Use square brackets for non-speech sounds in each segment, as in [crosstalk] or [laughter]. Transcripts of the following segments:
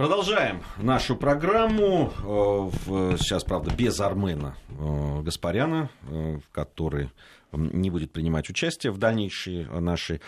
Продолжаем нашу программу. Э, сейчас, правда, без Армена э, Гаспаряна, э, который не будет принимать участие в дальнейшей нашей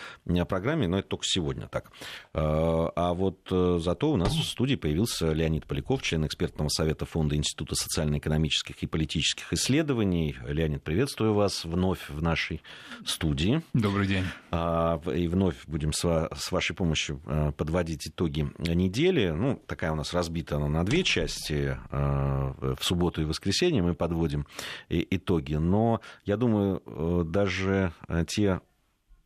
программе, но это только сегодня так. А вот зато у нас в студии появился Леонид Поляков, член экспертного совета Фонда Института социально-экономических и политических исследований. Леонид, приветствую вас вновь в нашей студии. Добрый день. А, и вновь будем с вашей помощью подводить итоги недели. Ну, такая у нас разбита она на две части. В субботу и воскресенье мы подводим итоги. Но я думаю, даже э, те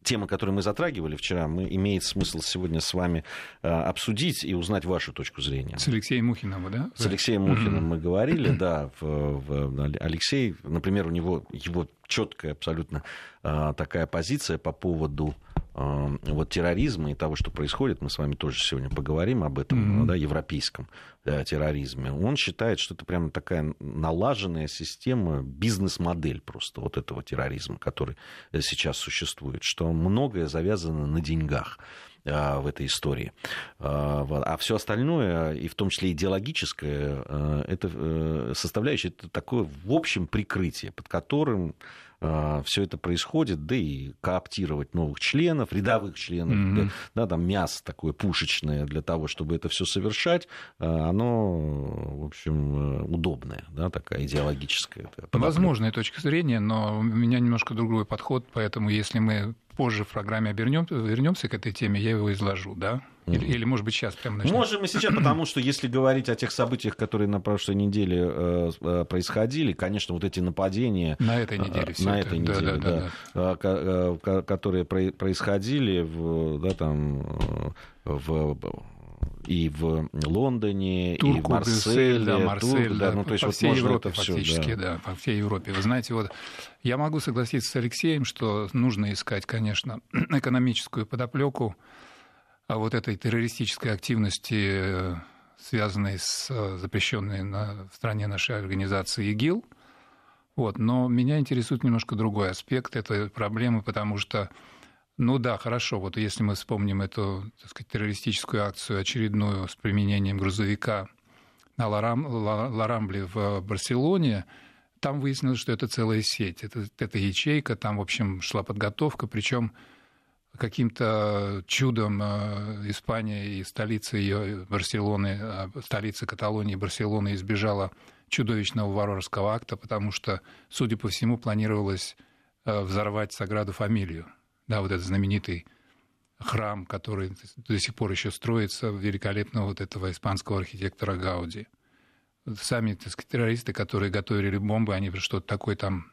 темы, которые мы затрагивали вчера, мы, имеет смысл сегодня с вами э, обсудить и узнать вашу точку зрения. С Алексеем Мухиным, да? С Алексеем Мухиным мы говорили, [clears throat] да. В, в, Алексей, например, у него его четкая абсолютно э, такая позиция по поводу вот терроризма и того, что происходит, мы с вами тоже сегодня поговорим об этом, mm-hmm. да, европейском да, терроризме. Он считает, что это прямо такая налаженная система, бизнес-модель просто вот этого терроризма, который сейчас существует, что многое завязано на деньгах э, в этой истории. Э, а все остальное, и в том числе идеологическое, э, это составляющее это такое в общем прикрытие, под которым все это происходит, да и кооптировать новых членов, рядовых членов, mm-hmm. да, да, там мясо такое пушечное для того, чтобы это все совершать, а, оно, в общем, удобное, да, такая идеологическая. Возможная точка зрения, но у меня немножко другой подход, поэтому если мы позже в программе вернемся к этой теме, я его изложу, да? Или, или может быть, сейчас прямо начнем? Можем и сейчас, потому что если говорить о тех событиях, которые на прошлой неделе э, э происходили, конечно, вот эти нападения... На этой неделе э, На этой неделе, да, да, да, да. Э, которые происходили в, да, там, в и в Лондоне, Турку, и в Марселе, да, Марсель, да, ну, то есть по вот всей Европе фактически, все, да. да, по всей Европе. Вы знаете, вот я могу согласиться с Алексеем, что нужно искать, конечно, [clears throat] экономическую подоплеку а вот этой террористической активности, связанной с э, запрещенной на, в стране нашей организации ИГИЛ. Вот. Но меня интересует немножко другой аспект этой проблемы, потому что, ну да, хорошо, вот если мы вспомним эту так сказать, террористическую акцию очередную с применением грузовика на Ларам, Ларамбле в Барселоне, там выяснилось, что это целая сеть, это, это ячейка, там, в общем, шла подготовка, причем каким-то чудом э, Испания и столица ее Барселоны, а столица Каталонии Барселоны избежала чудовищного варварского акта, потому что, судя по всему, планировалось э, взорвать Саграду Фамилию. Да, вот этот знаменитый храм, который до сих пор еще строится, великолепного вот этого испанского архитектора Гауди. Сами так сказать, террористы, которые готовили бомбы, они что-то такое там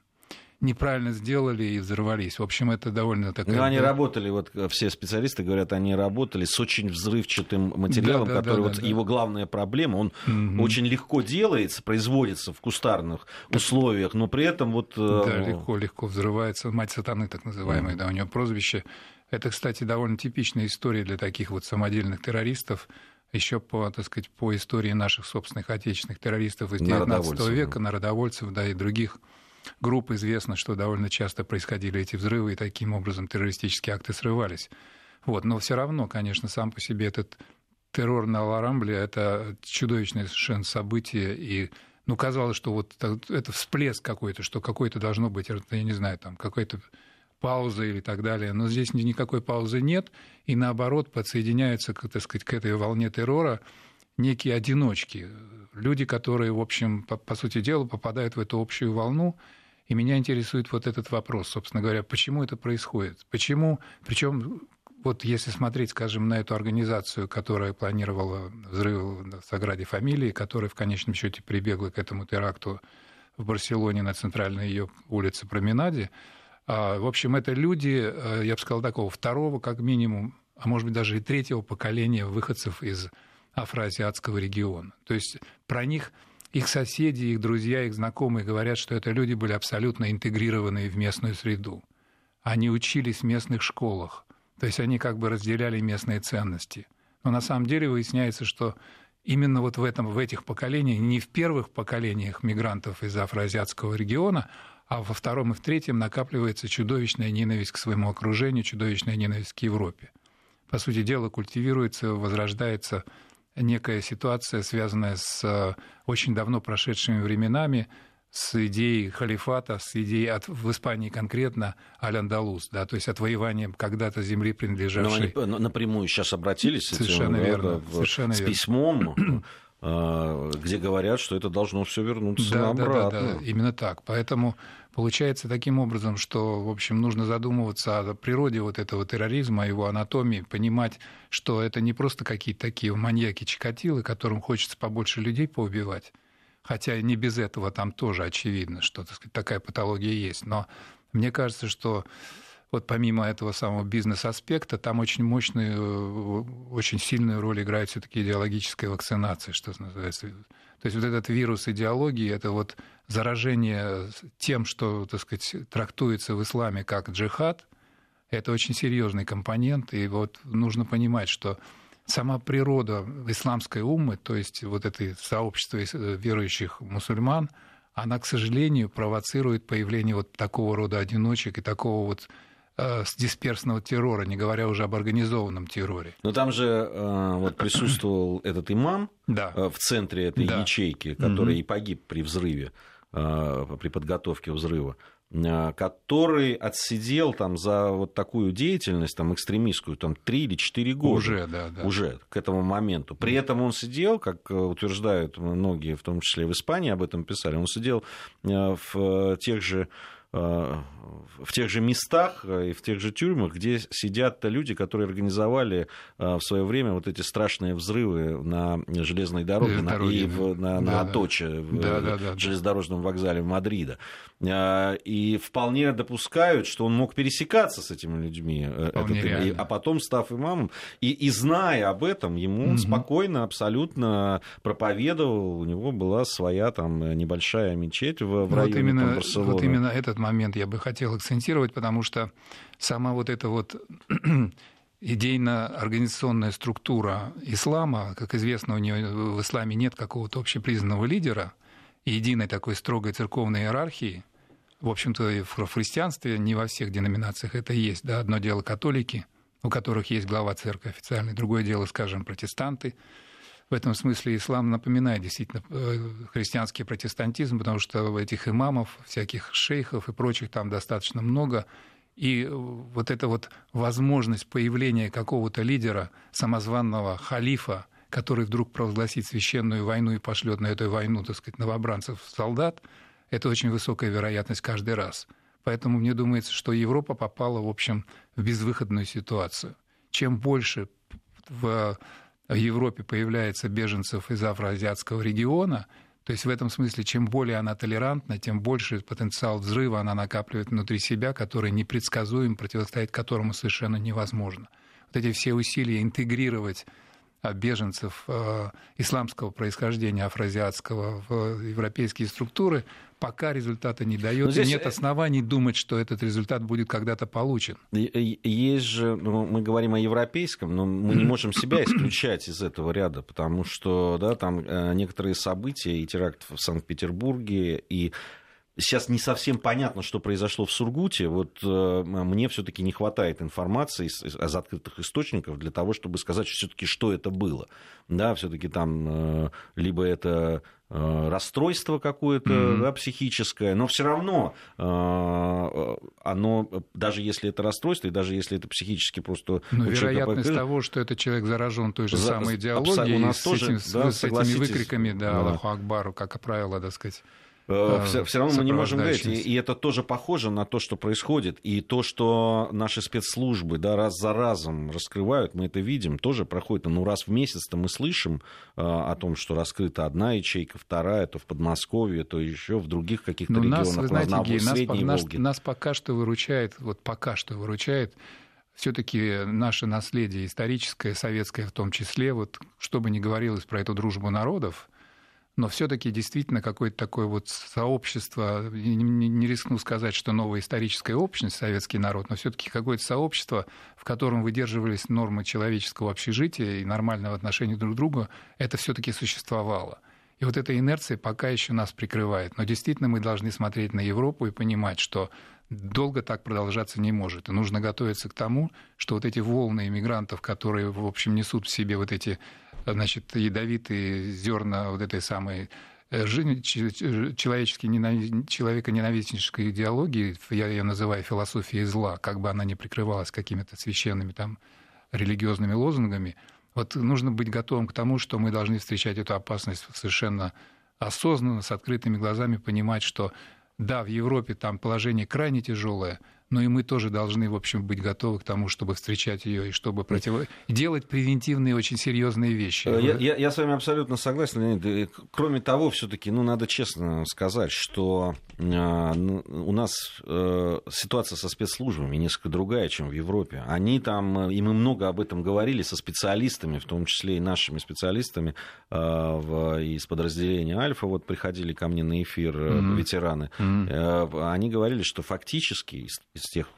неправильно сделали и взорвались. В общем, это довольно такая... Ну, они работали, вот все специалисты говорят, они работали с очень взрывчатым материалом, да, да, который да, вот да, его главная проблема, он угу. очень легко делается, производится в кустарных условиях, но при этом вот... Э, да, легко, легко взрывается. Мать сатаны, так называемая, да, у нее прозвище. Это, кстати, довольно типичная история для таких вот самодельных террористов, еще по, так сказать, по истории наших собственных отечественных террористов из XIX века, народовольцев, да, и других групп известно, что довольно часто происходили эти взрывы, и таким образом террористические акты срывались. Вот. Но все равно, конечно, сам по себе этот террор на Ларамбле – это чудовищное совершенно событие, и ну, казалось, что вот это всплеск какой-то, что какой-то должно быть, я не знаю, там какой-то пауза или так далее. Но здесь никакой паузы нет, и наоборот подсоединяются, так сказать, к этой волне террора некие одиночки, люди, которые, в общем, по, по сути дела, попадают в эту общую волну. И меня интересует вот этот вопрос, собственно говоря, почему это происходит? Почему, причем вот если смотреть, скажем, на эту организацию, которая планировала взрыв в Саграде фамилии, которая в конечном счете прибегла к этому теракту в Барселоне на центральной ее улице Променаде, а, в общем, это люди, э, я бы сказал, такого второго, как минимум, а может быть даже и третьего поколения выходцев из афроазиатского региона. То есть про них их соседи, их друзья, их знакомые говорят, что это люди были абсолютно интегрированы в местную среду. Они учились в местных школах, то есть они как бы разделяли местные ценности. Но на самом деле выясняется, что именно вот в, этом, в этих поколениях, не в первых поколениях мигрантов из афроазиатского региона, а во втором и в третьем накапливается чудовищная ненависть к своему окружению, чудовищная ненависть к Европе. По сути дела, культивируется, возрождается некая ситуация, связанная с очень давно прошедшими временами, с идеей халифата, с идеей от, в Испании конкретно Аль-Андалус, да, то есть отвоеванием когда-то земли, принадлежавшей... Но они напрямую сейчас обратились Совершенно этим, верно. Да, Совершенно с верно. письмом, а, где говорят, что это должно все вернуться да, обратно. Да, да, да, именно так. Поэтому получается таким образом, что, в общем, нужно задумываться о природе вот этого терроризма, о его анатомии, понимать, что это не просто какие-то такие маньяки-чикатилы, которым хочется побольше людей поубивать, хотя не без этого там тоже очевидно, что так сказать, такая патология есть. Но мне кажется, что вот помимо этого самого бизнес-аспекта, там очень мощную, очень сильную роль играет все-таки идеологическая вакцинация, что называется. То есть вот этот вирус идеологии, это вот заражение тем, что, так сказать, трактуется в исламе как джихад, это очень серьезный компонент, и вот нужно понимать, что сама природа исламской уммы, то есть вот это сообщество верующих мусульман, она, к сожалению, провоцирует появление вот такого рода одиночек и такого вот э, дисперсного террора, не говоря уже об организованном терроре. Но там же э, вот присутствовал этот имам да. э, в центре этой Да. ячейки, который Мгм. и погиб при взрыве, э, при подготовке взрыва, э, который отсидел там за вот такую деятельность, там, экстремистскую, там, 3 или 4 года. Уже, да, да. уже к этому моменту. При этом он сидел, как э, утверждают многие, в том числе в Испании об этом писали, он сидел э, в тех же э, в тех же местах э, и в тех же тюрьмах, где сидят люди, которые организовали э, в свое время вот эти страшные взрывы на железной дороге, Э, на- и в- на, на да, да. Аточе, в Да, э, да, да. железнодорожном вокзале Мадрида. Э, И вполне допускают, что он мог пересекаться с этими людьми, э, Вполне этот- и- а потом, став имамом, и, и зная об этом, ему Мгм. спокойно абсолютно проповедовал, у него была своя там небольшая мечеть в, в Вот районе там, именно, Барселоны. вот именно этот момент я бы хотел акцентировать, потому что сама вот эта вот [clears throat] идейно-организационная структура ислама, как известно, у нее в исламе нет какого-то общепризнанного лидера единой такой строгой церковной иерархии. В общем-то, и в христианстве не во всех деноминациях это есть. Да? Одно дело католики, у которых есть глава церкви официальный, другое дело, скажем, протестанты. В этом смысле ислам напоминает действительно э, христианский протестантизм, потому что этих имамов, всяких шейхов и прочих там достаточно много. И э, вот эта вот возможность появления какого-то лидера, самозванного халифа, который вдруг провозгласит священную войну и пошлет на эту войну, так сказать, новобранцев солдат, это очень высокая вероятность каждый раз. Поэтому мне думается, что Европа попала, в общем, в безвыходную ситуацию. Чем больше в Европе появляется беженцев из афроазиатского региона, то есть в этом смысле, чем более она толерантна, тем больше потенциал взрыва она накапливает внутри себя, который непредсказуем, противостоять которому совершенно невозможно. Вот эти все усилия интегрировать беженцев э, исламского происхождения, афроазиатского, в европейские структуры, пока результата не дает. Но здесь, И нет э, оснований думать, что этот результат будет когда-то получен. Есть же, ну, мы говорим о европейском, но мы не можем себя исключать из этого ряда, потому что да, там э, некоторые события и теракт в Санкт-Петербурге, и сейчас не совсем понятно, что произошло в Сургуте. Вот э, мне все-таки не хватает информации из, из- из открытых источников для того, чтобы сказать все-таки, что это было. Да, все-таки там э, либо это э, расстройство какое-то Мгм. да, психическое, но все равно э, оно, даже если это расстройство, и даже если это психически просто Но человека вероятность покрыто- того, что этот человек заражен той же За- самой абсо- идеологией, у нас с, тоже, этим- с- да, с этими согласитесь, выкриками, да, да. Аллаху Акбару, как правило, так сказать. Все, э, равно мы не можем говорить. И, и это тоже похоже на то, что происходит. И то, что наши спецслужбы да, раз за разом раскрывают, мы это видим, тоже проходит. Ну, раз в месяц-то мы слышим э, о том, что раскрыта одна ячейка, вторая, то в Подмосковье, то еще в других каких-то Но регионах. нас, вы на- знаете, на Гей, нас, нас, нас пока что выручает, вот пока что выручает все-таки наше наследие историческое, советское в том числе, вот что бы ни говорилось про эту дружбу народов, но все-таки действительно какое-то такое вот сообщество, не, рискну сказать, что новая историческая общность, советский народ, но все-таки какое-то сообщество, в котором выдерживались нормы человеческого общежития и нормального отношения друг к другу, это все-таки существовало. И вот эта инерция пока еще нас прикрывает. Но действительно мы должны смотреть на Европу и понимать, что долго так продолжаться не может. И нужно готовиться к тому, что вот эти волны иммигрантов, которые, в общем, несут в себе вот эти значит, ядовитые зерна вот этой самой э, человеческой ненавист... человеконенавистнической идеологии, я ее называю философией зла, как бы она ни прикрывалась какими-то священными там религиозными лозунгами, вот нужно быть готовым к тому, что мы должны встречать эту опасность совершенно осознанно, с открытыми глазами, понимать, что да, в Европе там положение крайне тяжелое, но и мы тоже должны, в общем, быть готовы к тому, чтобы встречать ее и чтобы против... делать превентивные очень серьезные вещи. Э, я, я, я с вами абсолютно согласен, Леонид. Кроме того, все-таки, ну, надо честно сказать, что э, у нас э, ситуация со спецслужбами несколько другая, чем в Европе. Они там, и мы много об этом говорили со специалистами, в том числе и нашими специалистами э, в, из подразделения Альфа, вот приходили ко мне на эфир mm-hmm. ветераны. Mm-hmm. Э, они говорили, что фактически из, тех,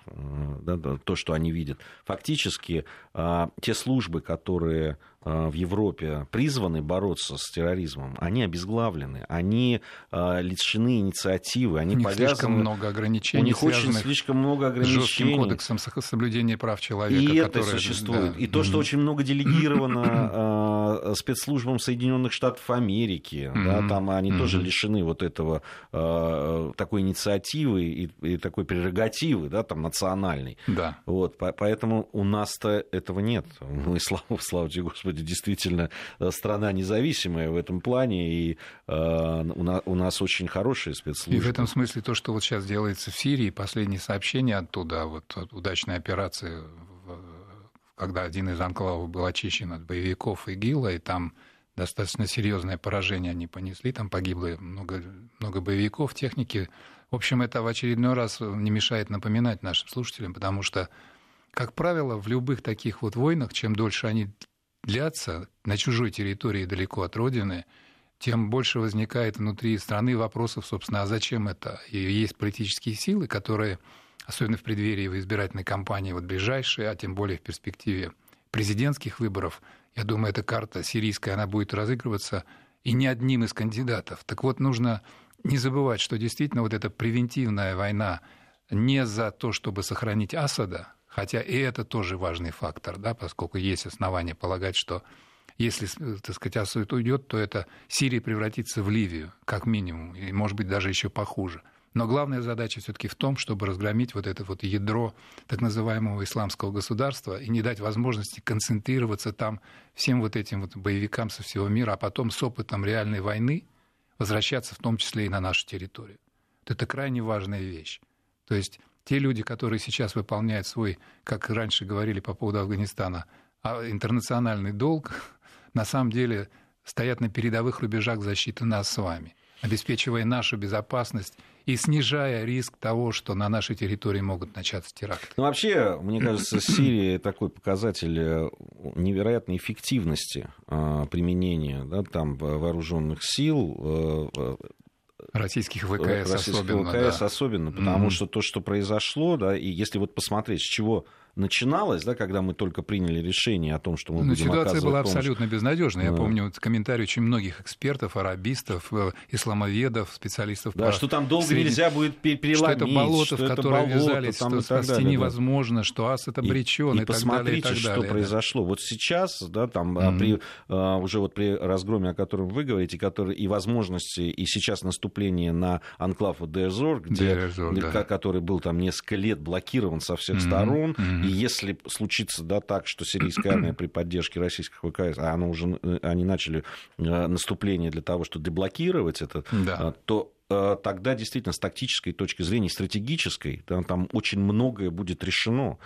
да, то, что они видят. Фактически а, те службы, которые в Европе призваны бороться с терроризмом, они обезглавлены, они э, лишены инициативы, они у них повязаны... слишком много ограничений, у них очень слишком много ограничений. жестким кодексом соблюдения прав человека. И который... это существует. Да. И то, что очень много делегировано э, спецслужбам Соединенных Штатов Америки, да, там они тоже лишены вот этого такой инициативы и, и такой прерогативы, да, там национальной. Да. Вот, поэтому у нас-то этого нет. [laughs] Мы, слава, слава тебе, Господи, вроде действительно э, страна независимая в этом плане, и э, у нас очень хорошие спецслужбы. И в этом смысле то, что вот сейчас делается в Сирии, последние сообщения оттуда, вот удачная операция, когда один из анклавов был очищен от боевиков ИГИЛа, и там достаточно серьезное поражение они понесли, там погибло много, много боевиков, техники. В общем, это в очередной раз не мешает напоминать нашим слушателям, потому что, как правило, в любых таких вот войнах, чем дольше они длятся на чужой территории далеко от родины, тем больше возникает внутри страны вопросов, собственно, а зачем это? И есть политические силы, которые, особенно в преддверии избирательной кампании, вот ближайшие, а тем более в перспективе президентских выборов, я думаю, эта карта сирийская, она будет разыгрываться и не одним из кандидатов. Так вот, нужно не забывать, что действительно вот эта превентивная война не за то, чтобы сохранить Асада, Хотя и это тоже важный фактор, да, поскольку есть основания полагать, что если, так сказать, Асад уйдет, то это Сирия превратится в Ливию, как минимум, и, может быть, даже еще похуже. Но главная задача все-таки в том, чтобы разгромить вот это вот ядро так называемого исламского государства и не дать возможности концентрироваться там всем вот этим вот боевикам со всего мира, а потом с опытом реальной войны возвращаться в том числе и на нашу территорию. Вот это крайне важная вещь. То есть те люди, которые сейчас выполняют свой, как раньше говорили по поводу Афганистана, а интернациональный долг, на самом деле стоят на передовых рубежах защиты нас с вами, обеспечивая нашу безопасность и снижая риск того, что на нашей территории могут начаться теракты. Ну, вообще, мне кажется, Сирия такой показатель э, невероятной эффективности э, применения да, там вооруженных сил, э, Российских ВКС Российских особенно. ВКС да. особенно, потому mm-hmm. что то, что произошло, да, и если вот посмотреть, с чего начиналось, да, когда мы только приняли решение о том, что мы Но ну, будем ситуация была помощь. абсолютно безнадежная. Я помню вот комментарий очень многих экспертов, арабистов, э, исламоведов, специалистов. Да, по что там долго среди... нельзя будет переломить. Что это болото, что в которое болото, вязались, что спасти далее, невозможно, да. что ас это обречен и, и, и посмотрите, далее, и так далее, что да. произошло. Вот сейчас, да, там mm-hmm. при, а, уже вот при разгроме, о котором вы говорите, который, и возможности, и сейчас наступление на анклав Дезор, где, Дезор, да. который был там несколько лет блокирован со всех mm-hmm. сторон, mm-hmm. И если случится да, так, что сирийская армия при поддержке российских ВКС, а оно уже, э, они начали э, наступление для того, чтобы деблокировать это, да. Э, то тогда действительно с тактической точки зрения, стратегической, там, там очень многое будет решено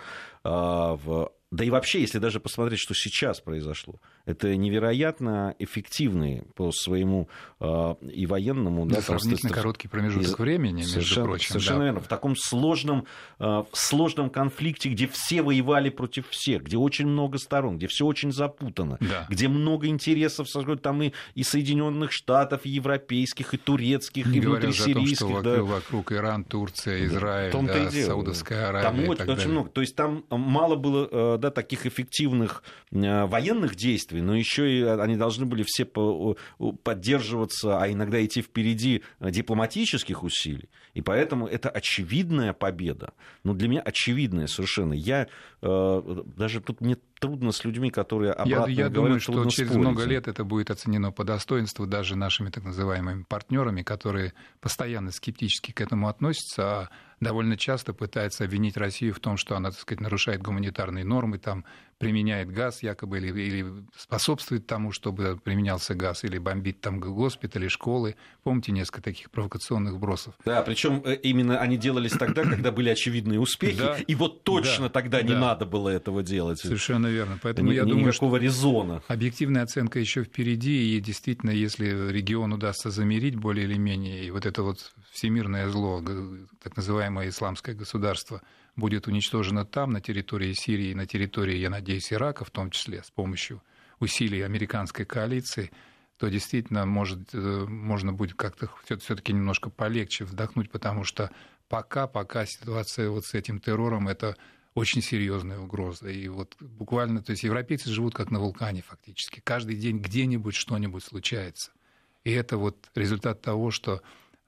в да и вообще, если даже посмотреть, что сейчас произошло, это невероятно эффективные по своему э, и военному... Да, да сравнительно там, короткий промежуток и, времени, между совершенно, прочим. Совершенно да. верно. В таком сложном, э, сложном конфликте, где все воевали против всех, где очень много сторон, где все очень запутано, да. где много интересов, там и, и Соединенных Штатов, и европейских, и турецких, Не и внутрисирийских. Том, что да. вокруг Иран, Турция, Израиль, да, Саудовская Аравия. Там очень, очень много. То есть там мало было да, таких эффективных военных действий, но еще и они должны были все поддерживаться, а иногда идти впереди э, дипломатических усилий. И поэтому это очевидная победа. Ну, для меня очевидная совершенно. Я э, даже тут мне трудно с людьми, которые обратно Я, я говорят, думаю, что через спорить. много лет это будет оценено по достоинству даже нашими так называемыми партнерами, которые постоянно скептически к этому относятся, а довольно часто пытается обвинить Россию в том, что она, так сказать, нарушает гуманитарные нормы, там, применяет газ якобы или, или способствует тому, чтобы применялся газ, или бомбит там госпитали, школы. Помните несколько таких провокационных бросов? Да, причем э, именно они делались тогда, когда были очевидные успехи, да, и вот точно да, тогда не да. надо было этого делать. Совершенно верно. Поэтому Ни, я думаю, никакого что резона. объективная оценка еще впереди, и действительно, если регион удастся замерить более или менее, и вот это вот всемирное зло, так называемое исламское государство, будет уничтожено там, на территории Сирии, на территории, я надеюсь, Ирака, в том числе, с помощью усилий американской коалиции, то действительно может, можно будет как-то все-таки немножко полегче вдохнуть, потому что пока, пока ситуация вот с этим террором это очень серьезная угроза. И вот буквально, то есть европейцы живут как на вулкане фактически. Каждый день где-нибудь что-нибудь случается. И это вот результат того, что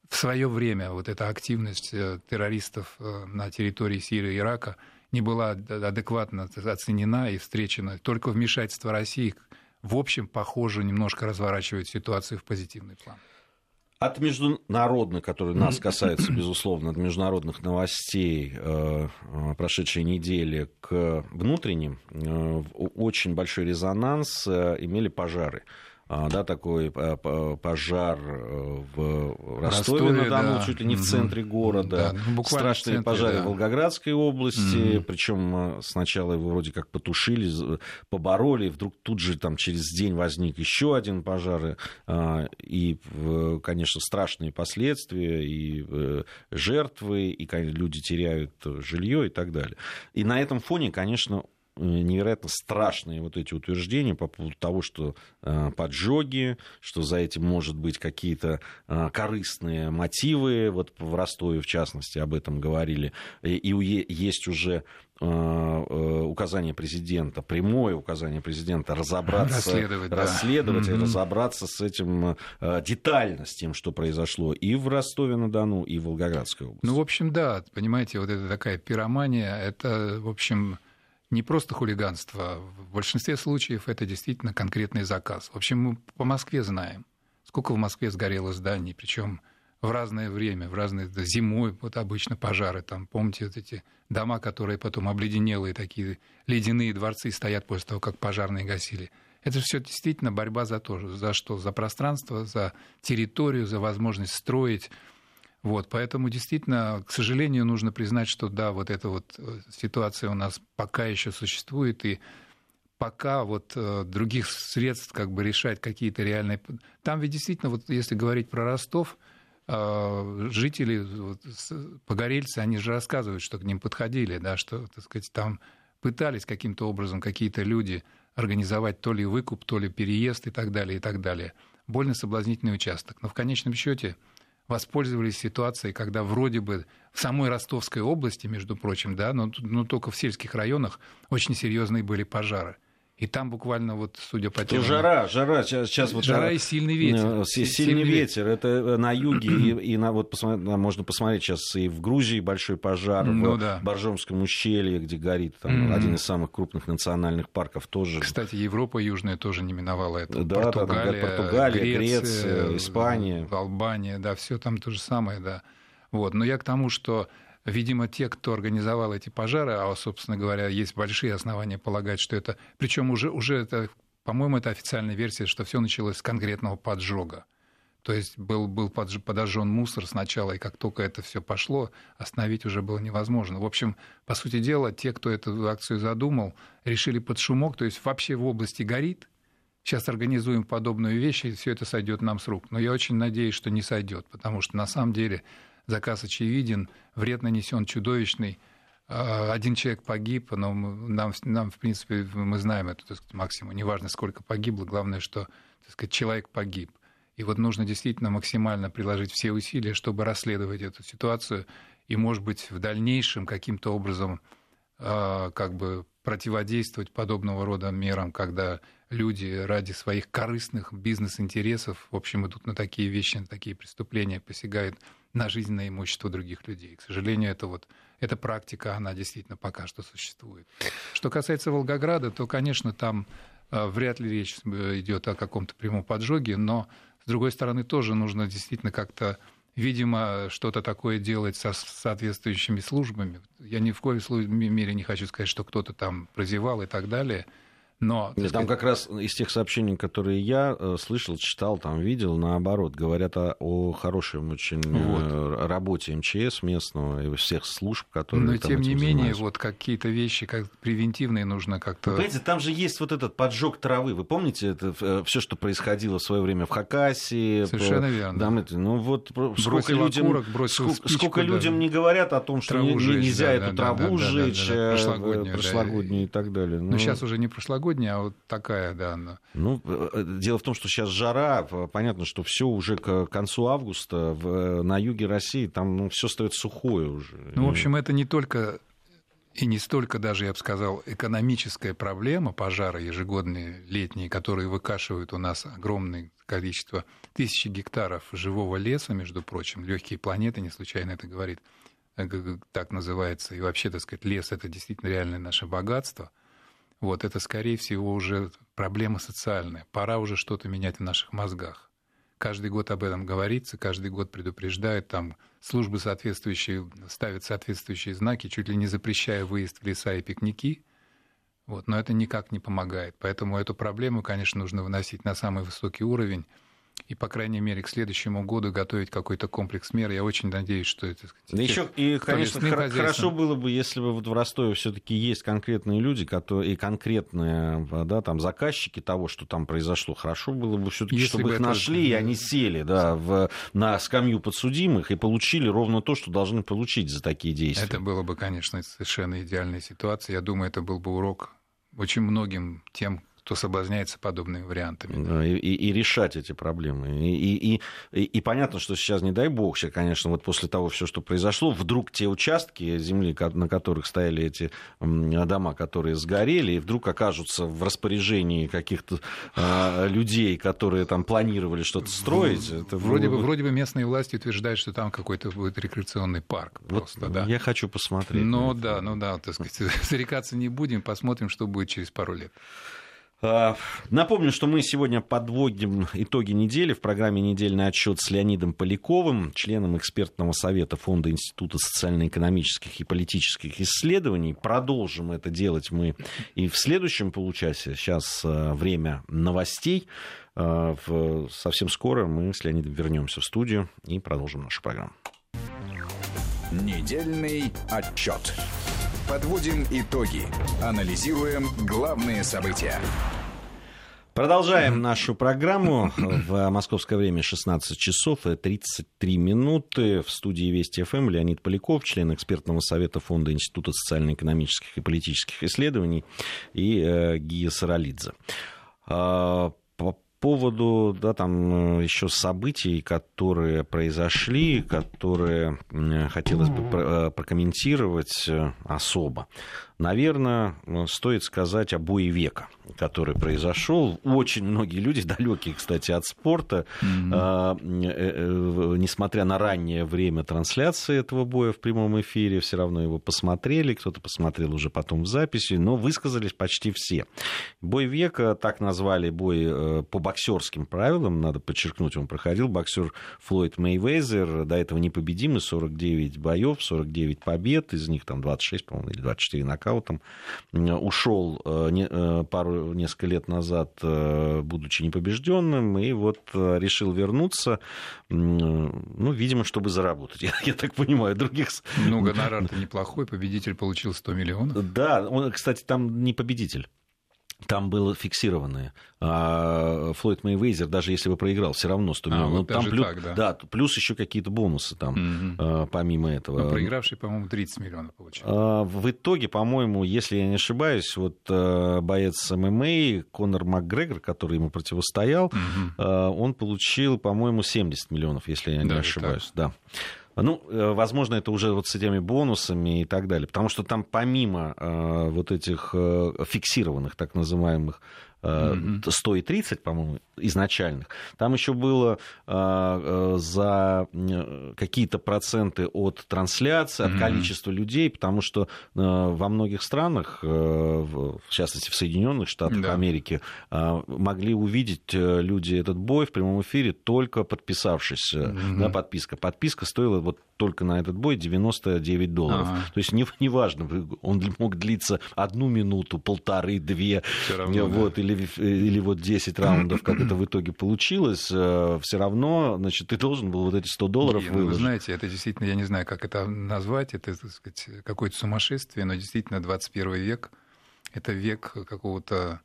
в свое время вот эта активность террористов на территории Сирии и Ирака не была адекватно оценена и встречена. Только вмешательство России, в общем, похоже, немножко разворачивает ситуацию в позитивный план. От международных, которые нас касаются, [clears throat] безусловно, от международных новостей прошедшей недели к внутренним, очень большой резонанс имели пожары да, такой пожар в Ростове-на-Дону, да. чуть ли не в центре города, да, ну, страшные центре, пожары да. в Волгоградской области, mm-hmm. причем сначала его вроде как потушили, побороли, вдруг тут же там через день возник еще один пожар, и, конечно, страшные последствия, и жертвы, и люди теряют жилье и так далее. И на этом фоне, конечно, невероятно страшные вот эти утверждения по поводу того, что э, поджоги, что за этим может быть какие-то э, корыстные мотивы, вот в Ростове в частности об этом говорили, и, есть уже э, указание президента, прямое указание президента разобраться, расследовать, да. расследовать mm-hmm. и разобраться с этим детально, с тем, что произошло и в Ростове-на-Дону, и в Волгоградской области. Ну, в общем, да, понимаете, вот это такая пиромания, это, в общем, не просто хулиганство. В большинстве случаев это действительно конкретный заказ. В общем, мы по Москве знаем, сколько в Москве сгорело зданий, причем в разное время, в разные зимой, вот обычно пожары, там, помните, вот эти дома, которые потом обледенелые такие ледяные дворцы стоят после того, как пожарные гасили. Это все действительно борьба за то, за что? За пространство, за территорию, за возможность строить, вот, поэтому действительно, к сожалению, нужно признать, что да, вот эта вот э, ситуация у нас пока еще существует, и пока вот э, других средств как бы решать какие-то реальные... Там ведь действительно, вот если говорить про Ростов, э, жители, вот, погорельцы, они же рассказывают, что к ним подходили, да, что, так сказать, там пытались каким-то образом какие-то люди организовать то ли выкуп, то ли переезд и так далее, и так далее. Больно соблазнительный участок. Но в конечном счете воспользовались ситуацией, когда вроде бы в самой Ростовской области, между прочим, да, но, но только в сельских районах очень серьезные были пожары. И там буквально вот, судя по тем... Жара, жара, сейчас, сейчас вот... Жара и сильный ветер. Э, сильный, сильный ветер. Это э, на юге, и, и на, вот посмотри, можно посмотреть сейчас и в Грузии большой пожар, ну, в да. Боржомском ущелье, где горит там, mm-hmm. один из самых крупных национальных парков тоже. Кстати, Европа Южная тоже не миновала это. Да, Португалия, да, Португалия Греция, Греция, Испания. Албания, да, все там то же самое, да. Вот. Но я к тому, что Видимо, те, кто организовал эти пожары, а, собственно говоря, есть большие основания полагать, что это... Причем уже, уже это, по-моему, это официальная версия, что все началось с конкретного поджога. То есть был, был подожжен мусор сначала, и как только это все пошло, остановить уже было невозможно. В общем, по сути дела, те, кто эту акцию задумал, решили под шумок, то есть вообще в области горит, сейчас организуем подобную вещь, и все это сойдет нам с рук. Но я очень надеюсь, что не сойдет, потому что на самом деле заказ очевиден, вред нанесен чудовищный. А, один человек погиб, но нам, нам, в принципе, мы знаем это, так сказать, максимум. Неважно, сколько погибло, главное, что так сказать, человек погиб. И вот нужно действительно максимально приложить все усилия, чтобы расследовать эту ситуацию и, может быть, в дальнейшем каким-то образом а, как бы противодействовать подобного рода мерам, когда люди ради своих корыстных бизнес-интересов, в общем, идут на такие вещи, на такие преступления, посягают на жизнь, на имущество других людей. К сожалению, это вот эта практика, она действительно пока что существует. Что касается Волгограда, то, конечно, там а, вряд ли речь э, идет о каком-то прямом поджоге, но, с другой стороны, тоже нужно действительно как-то видимо, что-то такое делать со соответствующими службами. Я ни в коем мере не хочу сказать, что кто-то там прозевал и так далее. Но, Нет, там как раз из тех сообщений, которые я э, слышал, читал, там видел, наоборот, говорят о, о хорошей очень э, вот. работе МЧС местного и всех служб, которые Но там тем не менее, занимаются. вот какие-то вещи как превентивные нужно как-то. Понимаете, там же есть вот этот поджог травы. Вы помните это э, все, что происходило в свое время в Хакасии? Совершенно верно. Там, это, ну вот бросил сколько людям, окурок, бросил сколько, спичку, сколько да. людям не говорят о том, что Траву не- жечь, нельзя да, эту да, траву да, да, да, сжечь, да, да, э, прошлогоднюю, да, прошлогоднюю и так далее. Ну, сейчас уже не прошлогодняя, а вот такая, да, она. Ну, э, дело в том, что сейчас жара, э, понятно, что все уже к концу августа в, э, на юге России, там ну, все стоит сухое уже. Ну, в общем, это не только и не столько даже, я бы сказал, экономическая проблема пожара ежегодные летние, которые выкашивают у нас огромное количество, тысячи гектаров живого леса, между прочим, легкие планеты, не случайно это говорит, э, так называется, и вообще, так сказать, лес это действительно реальное наше богатство. Вот это, скорее всего, уже проблема социальная. Пора уже что-то менять в наших мозгах. Каждый год об этом говорится, каждый год предупреждают, там службы соответствующие ставят соответствующие знаки, чуть ли не запрещая выезд в леса и пикники. Вот, но это никак не помогает. Поэтому эту проблему, конечно, нужно выносить на самый высокий уровень и, по крайней мере, к следующему году готовить какой-то комплекс мер. Я очень надеюсь, что это... сказать, Да еще, и, конечно, хор- хорошо было бы, если бы вот в Ростове все-таки есть конкретные люди, которые, и конкретные да, там, заказчики того, что там произошло. Хорошо было бы все-таки, Если чтобы бы их это- нашли, и они сели да, в, на скамью подсудимых и получили ровно то, что должны получить за такие действия. Это было бы, конечно, совершенно идеальная ситуация. Я думаю, это был бы урок очень многим тем, кто соблазняется подобными вариантами. Да, И, и- и решать эти проблемы. И, и- и- и- понятно, что сейчас, не дай бог, сейчас, конечно, вот после того, все, что произошло, вдруг те участки земли, на которых стояли эти дома, которые сгорели, и вдруг окажутся в распоряжении каких-то а, людей, которые там планировали что-то строить. Это Вроде было бы, вроде бы местные власти утверждают, что там какой-то будет рекреационный парк. Вот Просто, да. Я хочу посмотреть. Ну да, ну да, так сказать, [laughs] зарекаться не будем, посмотрим, что будет через пару лет. А, Напомню, что мы сегодня подводим итоги недели в программе «Недельный отчет» с Леонидом Поляковым, членом экспертного совета Фонда Института социально-экономических и политических исследований. Продолжим это делать мы и в следующем получасе. Сейчас а, время новостей. А, Совсем скоро мы с Леонидом вернемся в студию и продолжим нашу программу. Недельный отчет. Подводим итоги. Анализируем главные события. Продолжаем нашу программу. В московское время 16 часов и 33 минуты. В студии Вести ФМ Леонид Поляков, член экспертного совета Фонда Института социально-экономических и политических исследований, и э, Гия Саралидзе. А, поводу да, там еще событий, которые произошли, которые хотелось бы э, прокомментировать э, особо. Наверное, э, стоит сказать о бое века, который произошел. Очень многие люди, [laughs] далекие, кстати, от спорта, э, несмотря на раннее время трансляции этого боя в прямом эфире, все равно его посмотрели. Кто-то посмотрел уже потом в записи, но высказались почти все. Бой века, так назвали бой по боксерским правилам, надо подчеркнуть, он проходил. Боксер Флойд Мейвезер, до этого непобедимый, 49 боев, 49 побед, из них там 26, по-моему, или 24 нокаутом. Ушел э, э, пару, несколько лет назад, э, будучи непобежденным, и вот решил вернуться, ну, видимо, чтобы заработать. [laughs] Я, я так понимаю, других... Ну, гонорар-то неплохой, победитель получил 100 миллионов. Да, он, кстати, там не победитель. Там было фиксированное. А Флойд Мейвезер, даже если бы проиграл, все равно 100 А, миллионов. вот Ну, там плюс, так, да. плюс еще какие-то бонусы там, а, помимо этого. Ну, проигравший, по-моему, 30 миллионов получил. А, В итоге, по-моему, если я не ошибаюсь, вот э, боец ММА Конор Макгрегор, который ему противостоял, э, он получил, по-моему, 70 миллионов, если я не Даже ошибаюсь. Да. Ну, э, возможно, это уже вот с этими бонусами и так далее. Потому что там помимо э, вот этих э, фиксированных так называемых 100 и 30, по-моему, изначальных. Там еще было э, за какие-то проценты от трансляции, от количества людей, потому что э, во многих странах, э, в частности в Соединенных Штатах да. Америки, могли увидеть люди этот бой в прямом эфире только подписавшись. Mm-hmm. Да, подписка. Подписка стоила вот только на этот бой 99 долларов. Ага. То есть неважно, не он мог длиться одну минуту, полторы, две, равно, вот, да. или, или вот 10 раундов, как это [clears throat] в итоге получилось, э, все равно, значит, ты должен был вот эти 100 долларов не, выложить. Ну, вы знаете, это действительно, я не знаю, как это назвать, это, так сказать, какое-то сумасшествие, но действительно 21 век, это век какого-то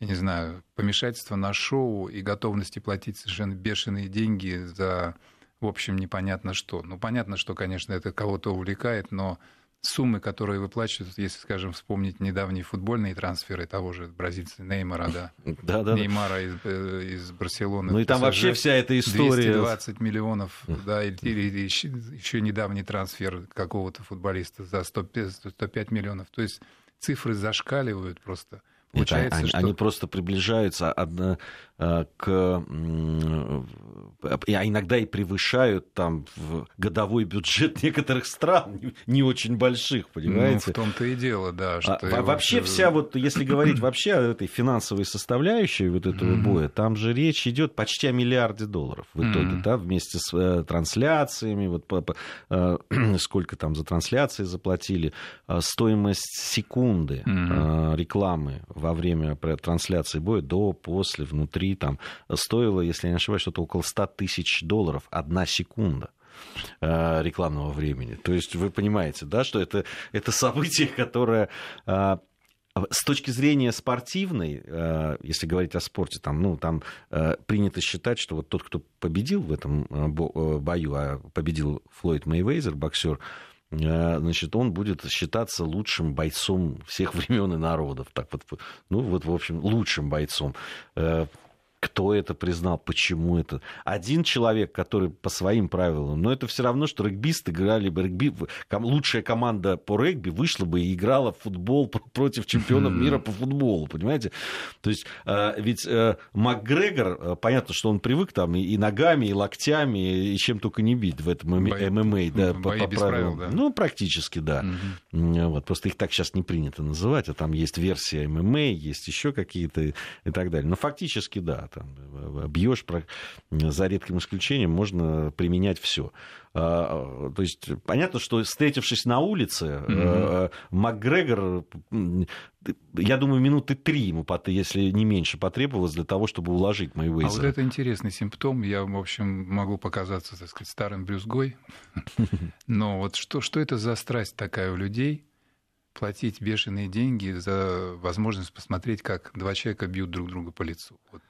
я не знаю, помешательства на шоу и готовности платить совершенно бешеные деньги за в общем, непонятно что. Ну, понятно, что, конечно, это кого-то увлекает, но суммы, которые выплачивают, если, скажем, вспомнить недавние футбольные трансферы того же бразильца Неймара, да, [laughs] да, да Неймара из, э, из Барселоны. Ну и там вообще вся эта история. 220 миллионов, да, или, или еще недавний трансфер какого-то футболиста за 105, 105 миллионов. То есть цифры зашкаливают просто. Получается, Нет, они, что... они просто приближаются одно, э, к... А иногда и превышают там годовой бюджет [laughs] некоторых стран, не очень больших, понимаете? Ну, в том-то и дело, да. А, что а, вообще вот... вся вот, если [clears throat] говорить вообще о этой финансовой составляющей вот этого mm-hmm. боя, там же речь идет почти о миллиарде долларов в итоге, mm-hmm. да, вместе с э, трансляциями, вот по, по, э, [clears throat] сколько там за трансляции заплатили, э, стоимость секунды mm-hmm. э, рекламы во время трансляции боя, до, после, внутри, там, стоило, если я не ошибаюсь, что-то около 100 тысяч долларов одна секунда э, рекламного времени. То есть вы понимаете, да, что это, это событие, которое э, с точки зрения спортивной, э, если говорить о спорте, там, ну, там принято считать, что вот тот, кто победил в этом бою, а победил Флойд Мейвейзер, боксер, значит, он будет считаться лучшим бойцом всех [laughs] времен и народов. Так вот, ну вот, в общем, лучшим бойцом. Кто это признал, почему это. Один человек, который по своим правилам, но это все равно, что регбисты играли бы, регби, лучшая команда по регби вышла бы и играла в футбол против чемпионов мира по футболу, понимаете? То есть, э, ведь э, Макгрегор, э, понятно, что он привык там и ногами, и локтями, и чем только не бить в этом ММА, да, по, по правилам. да. Ну, практически, да. Вот, просто их так сейчас не принято называть, а там есть версия ММА, есть еще какие-то и так далее. Но фактически, да, там, бьешь, за редким исключением можно применять все. А, то есть понятно, что встретившись на улице, mm-hmm. Макгрегор, я думаю, минуты три ему, если не меньше, потребовалось для того, чтобы уложить Мэйвейзера. А вот это интересный симптом. Я, в общем, могу показаться, так сказать, старым брюзгой. [laughs] Но вот что, что это за страсть такая у людей? платить бешеные деньги за возможность посмотреть, как два человека бьют друг друга по лицу. Вот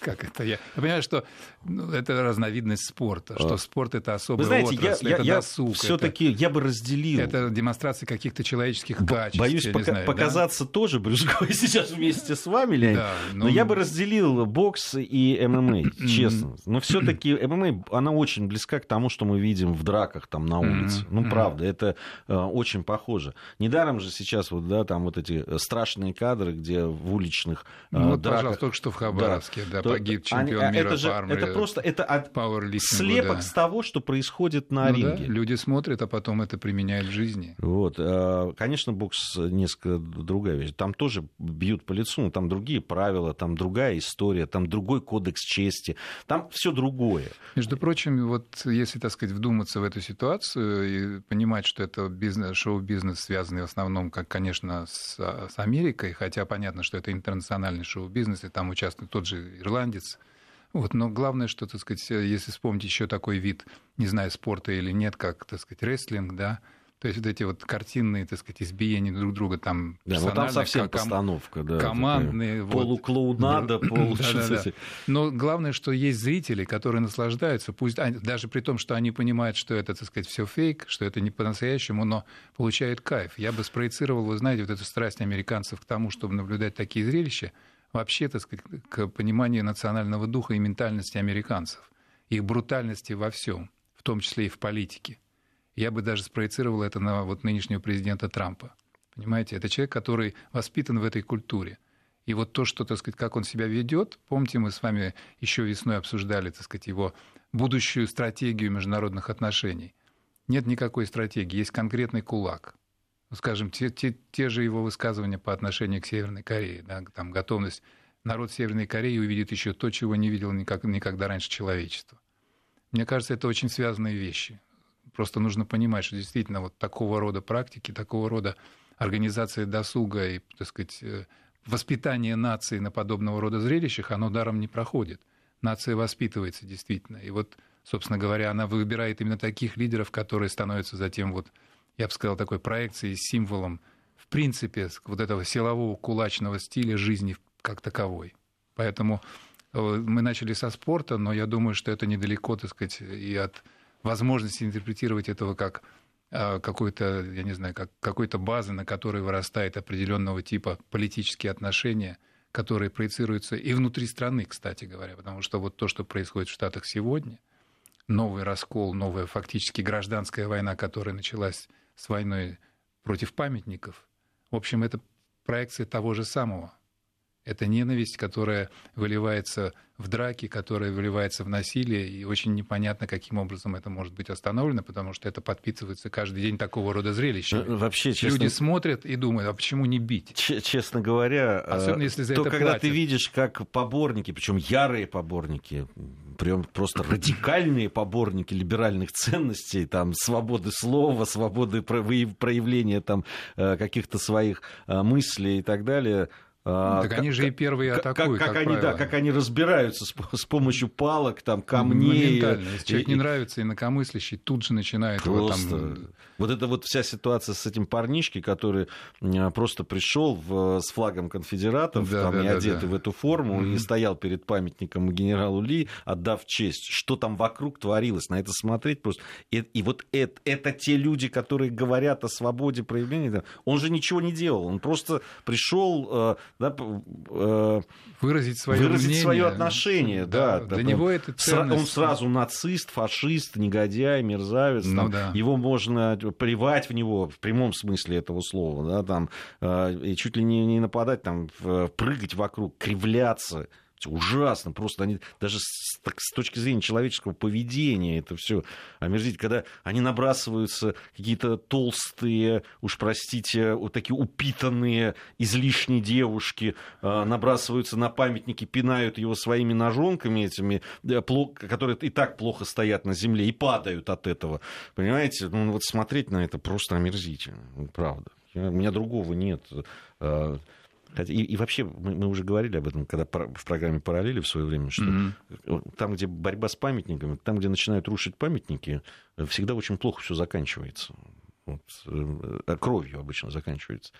как это я? Я понимаю, что ну, это разновидность спорта, что а. спорт это особая Вы знаете, отрасль, я, это я, досуг. Все-таки я бы разделил. Это демонстрация каких-то человеческих качеств. Боюсь пока, знаю, показаться да? тоже брюзгой [laughs] сейчас вместе с вами, Леонид. Да, но... но я бы разделил бокс и ММА, честно. Но все-таки ММА, она очень близка к тому, что мы видим в драках там на улице. Ну, правда, это э, очень похоже. Недаром же сейчас вот, да, там вот эти страшные кадры, где в уличных э, ну, вот, драках... пожалуйста, только что в Хабаровске, да, да погиб чемпион они, мира это же, по армии. Это просто это от слепок да. с того, что происходит на ну, ринге. Да, люди смотрят, а потом это применяют в жизни. Вот. Э, конечно, бокс несколько другая вещь. Там тоже бьют по лицу, но там другие правила, там другая история, там другой кодекс чести, там все другое. Между прочим, вот если, так сказать, вдуматься в эту ситуацию и понимать, что это бизнес, шоу-бизнес, связанный в основном, как, конечно, с, с Америкой, хотя понятно, что это интернациональный шоу-бизнес, и там участвуют тот же ирландец. Вот, но главное, что, так сказать, если вспомнить еще такой вид, не знаю, спорта или нет, как, так сказать, рестлинг, да, то есть вот эти вот картинные, так сказать, избиения друг друга там Да, ну там совсем ком- постановка, да. Командные. Вот, полуклоунада, полу... да, да, да. Но главное, что есть зрители, которые наслаждаются, пусть даже при том, что они понимают, что это, так сказать, все фейк, что это не по-настоящему, но получают кайф. Я бы спроецировал, вы знаете, вот эту страсть американцев к тому, чтобы наблюдать такие зрелища, вообще, так сказать, к пониманию национального духа и ментальности американцев, их брутальности во всем в том числе и в политике. Я бы даже спроецировал это на вот нынешнего президента Трампа. Понимаете, это человек, который воспитан в этой культуре. И вот то, что, так сказать, как он себя ведет, помните, мы с вами еще весной обсуждали, так сказать, его будущую стратегию международных отношений. Нет никакой стратегии, есть конкретный кулак. Скажем, те, те, те же его высказывания по отношению к Северной Корее, да, там готовность народ Северной Кореи увидит еще то, чего не видел никак, никогда раньше человечество. Мне кажется, это очень связанные вещи. Просто нужно понимать, что действительно вот такого рода практики, такого рода организация досуга и, так сказать, э, воспитание нации на подобного рода зрелищах, оно даром не проходит. Нация воспитывается действительно. И вот, собственно говоря, она выбирает именно таких лидеров, которые становятся затем, вот, я бы сказал, такой проекцией, символом, в принципе, вот этого силового кулачного стиля жизни как таковой. Поэтому э, мы начали со спорта, но я думаю, что это недалеко, так сказать, и от возможности интерпретировать этого как а, какой-то, я не знаю, как, какой-то базы, на которой вырастает определенного типа политические отношения, которые проецируются и внутри страны, кстати говоря, потому что вот то, что происходит в Штатах сегодня, новый раскол, новая фактически гражданская война, которая началась с войной против памятников, в общем, это проекция того же самого. Это ненависть, которая выливается в драки, которая выливается в насилие, и очень непонятно, каким образом это может быть остановлено, потому что это подпитывается каждый день такого рода зрелищами. Ну, вообще, честно... Люди смотрят и думают, а почему не бить? Честно говоря, Особенно, если за то, это когда платят. ты видишь, как поборники, причем ярые поборники, прям просто радикальные поборники либеральных ценностей, там, свободы слова, свободы проявления там, э, каких-то своих э, мыслей и так далее, так как, они же и первые атакуют, как, как, как они, правило. да, как они разбираются с, с помощью палок, там, камней. Моментально. Если человек и, не нравится инакомыслящий, тут же начинает просто... его там... Вот эта вот вся ситуация с этим парнишкой, который просто пришел в, с флагом конфедератов, да, там, да, и да, одетый да. в эту форму, mm-hmm. и стоял перед памятником генералу Ли, отдав честь. Что там вокруг творилось, на это смотреть просто. И, и вот это, это те люди, которые говорят о свободе проявления. Он же ничего не делал, он просто пришел э, да, э, выразить свое выразить мнение. свое отношение, да. да для да, него это ценность. Он сразу нацист, фашист, негодяй, мерзавец. Ну, там, да. Его можно плевать в него в прямом смысле этого слова, да, там, э, и чуть ли не, не нападать, там, прыгать вокруг, кривляться ужасно, просто они даже с, так, с точки зрения человеческого поведения это все омерзить, когда они набрасываются какие-то толстые, уж простите, вот такие упитанные, излишние девушки, э, набрасываются на памятники, пинают его своими ножонками этими, которые и так плохо стоят на земле и падают от этого, понимаете? Ну вот смотреть на это просто омерзительно, правда. У меня другого нет. Э, и, и вообще, мы, мы уже говорили об этом, когда в программе «Параллели» в свое время, что mm-hmm. там, где борьба с памятниками, там, где начинают рушить памятники, всегда очень плохо все заканчивается. Вот, э, кровью обычно заканчивается.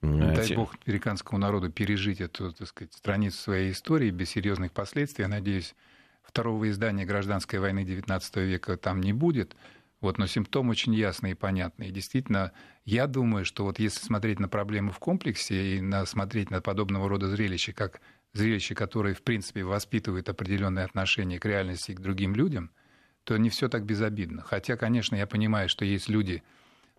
Дай Те... бог американскому народу пережить эту, так сказать, страницу своей истории без серьезных последствий. Я надеюсь, второго издания гражданской войны XIX века там не будет. Вот, но симптом очень ясный и понятный. И действительно, я думаю, что вот если смотреть на проблему в комплексе и на, смотреть на подобного рода зрелища, как зрелища, которые, в принципе, воспитывают определенные отношения к реальности и к другим людям, то не все так безобидно. Хотя, конечно, я понимаю, что есть люди,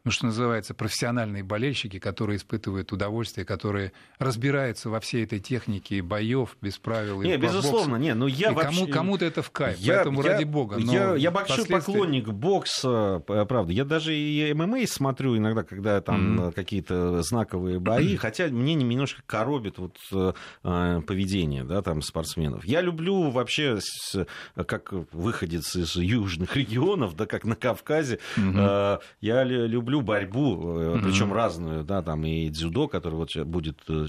ну, что называется, профессиональные болельщики, которые испытывают удовольствие, которые разбираются во всей этой технике боев без правил. Не, безусловно, не, но я и вообще... кому, кому-то это в кайф, я, поэтому я, ради бога. Но я, я большой последствия... поклонник бокса, правда. Я даже и ММА смотрю иногда, когда там mm-hmm. какие-то знаковые бои, [clears throat] хотя мне немножко коробит вот э, поведение, да, там спортсменов. Я люблю вообще, как выходец из южных регионов, да, как на Кавказе, mm-hmm. я люблю люблю борьбу, mm-hmm. причем разную, да, там и дзюдо, который вот будет э,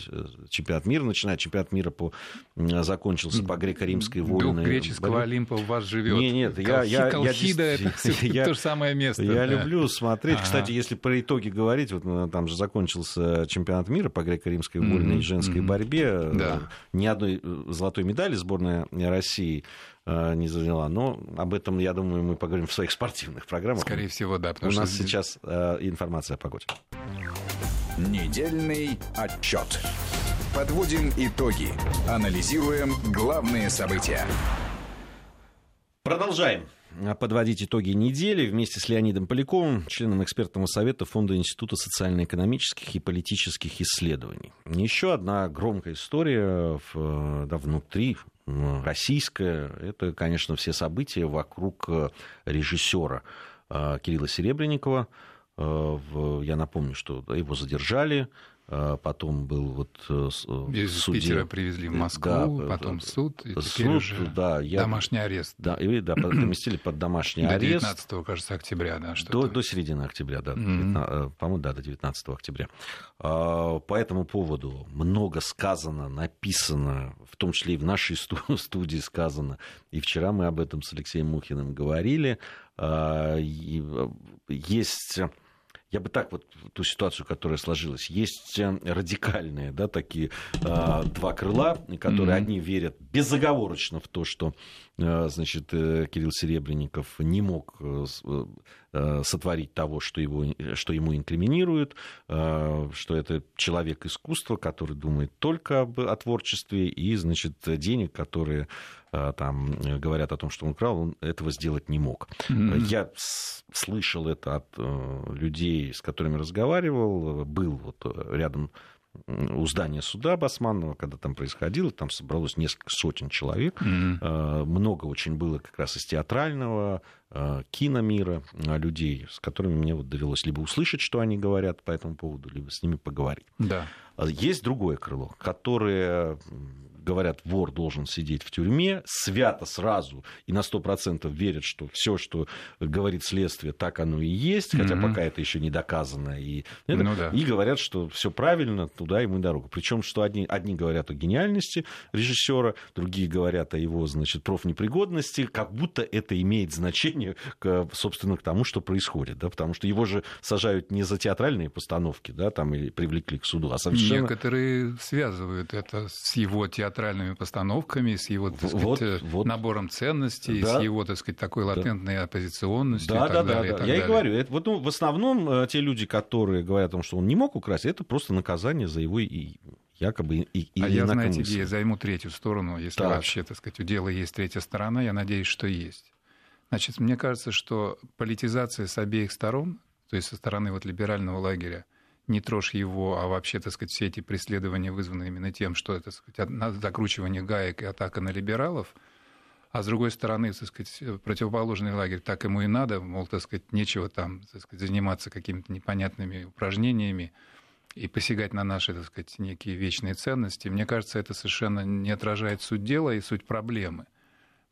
чемпионат мира начинать, чемпионат мира по, закончился по греко-римской вольной. Дух греческого борьбе. Олимпа в вас живет. Не, нет, я, я, Колхида я, это [laughs] я, то же самое место. Я да. люблю смотреть. Ага. Кстати, если про итоги говорить, вот э, там же закончился чемпионат мира по греко-римской вольной mm-hmm. женской mm-hmm. борьбе. Да. Ни одной золотой медали сборная России Э, не заняла. Но об этом, я думаю, мы поговорим в своих спортивных программах. Скорее всего, да. У нас что... сейчас э, информация о погоде. Недельный отчет. Подводим итоги. Анализируем главные события. Продолжаем. подводить итоги недели вместе с Леонидом Поляковым, членом экспертного совета Фонда Института социально-экономических и политических исследований. Еще одна громкая история в, да, внутри российская. Это, конечно, все события вокруг режиссера Кирилла Серебренникова. Я напомню, что его задержали, потом был вот э, Из суде... Питера привезли в Москву, да, потом суд, и суд, уже да, я... домашний арест. Да, и, да, поместили под домашний до арест. До 19 кажется, октября, да, что до, до середины октября, да, mm-hmm. по-моему, да, до 19 октября. А, по этому поводу много сказано, написано, в том числе и в нашей [laughs] студии сказано, и вчера мы об этом с Алексеем Мухиным говорили. А, есть я бы так вот ту ситуацию, которая сложилась. Есть э, радикальные, да, такие э, два крыла, которые mm-hmm. одни верят безоговорочно в то, что, э, значит, э, Кирилл Серебренников не мог э, э, сотворить того, что, его, что ему инкриминируют, э, что это человек искусства, который думает только об, о творчестве и, значит, денег, которые Э, там э, говорят о том, что он украл, он этого сделать не мог. Mm-hmm. Я слышал это от э, людей, с которыми разговаривал, был вот рядом у здания суда Басманного, когда там происходило, там собралось несколько сотен человек. Mm-hmm. Много очень было как раз из театрального, киномира людей, с которыми мне вот довелось либо услышать, что они говорят по этому поводу, либо с ними поговорить. Да. Есть другое крыло, которое говорят, вор должен сидеть в тюрьме, свято сразу и на 100% верят, что все, что говорит следствие, так оно и есть, хотя mm-hmm. пока это еще не доказано. И, это, ну, да. и говорят, что все правильно, туда ему и дорога. Причем, что одни, одни говорят о гениальности режиссера, другие говорят о его, значит, профнепригодности, как будто это имеет значение, к, собственно, к тому, что происходит. Да? Потому что его же сажают не за театральные постановки, да, там, и привлекли к суду, а совершенно... Некоторые связывают это с его театральным театральными постановками, с его так сказать, вот, э, вот. набором ценностей, да. с его так сказать, такой латентной да. оппозиционностью. Да, и так да, далее, да, да. Я далее. и говорю, это, вот, ну, в основном э, те люди, которые говорят о том, что он не мог украсть, это просто наказание за его и якобы и, и А я, знаете, я займу третью сторону, если так. вообще, так сказать, у дела есть третья сторона, я надеюсь, что есть. Значит, мне кажется, что политизация с обеих сторон, то есть со стороны вот либерального лагеря, не трожь его, а вообще, так сказать, все эти преследования вызваны именно тем, что это, так сказать, закручивание гаек и атака на либералов, а с другой стороны, так сказать, противоположный лагерь, так ему и надо, мол, так сказать, нечего там, так сказать, заниматься какими-то непонятными упражнениями и посягать на наши, так сказать, некие вечные ценности. Мне кажется, это совершенно не отражает суть дела и суть проблемы.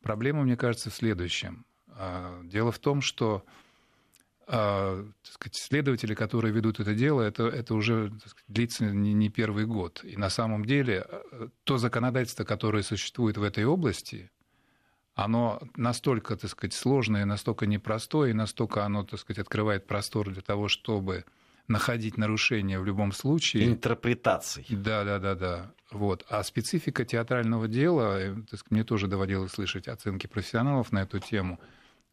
Проблема, мне кажется, в следующем. А, дело в том, что а, так сказать, следователи, которые ведут это дело, это, это уже сказать, длится не, не первый год. И на самом деле э, то законодательство, которое существует в этой области, оно настолько, так сказать, сложное, настолько непростое, и настолько оно, так сказать, открывает простор для того, чтобы находить нарушения в любом случае. Интерпретаций. Да, да, да, да. Вот. А специфика театрального дела, э, так сказать, мне тоже доводилось слышать оценки профессионалов на эту тему –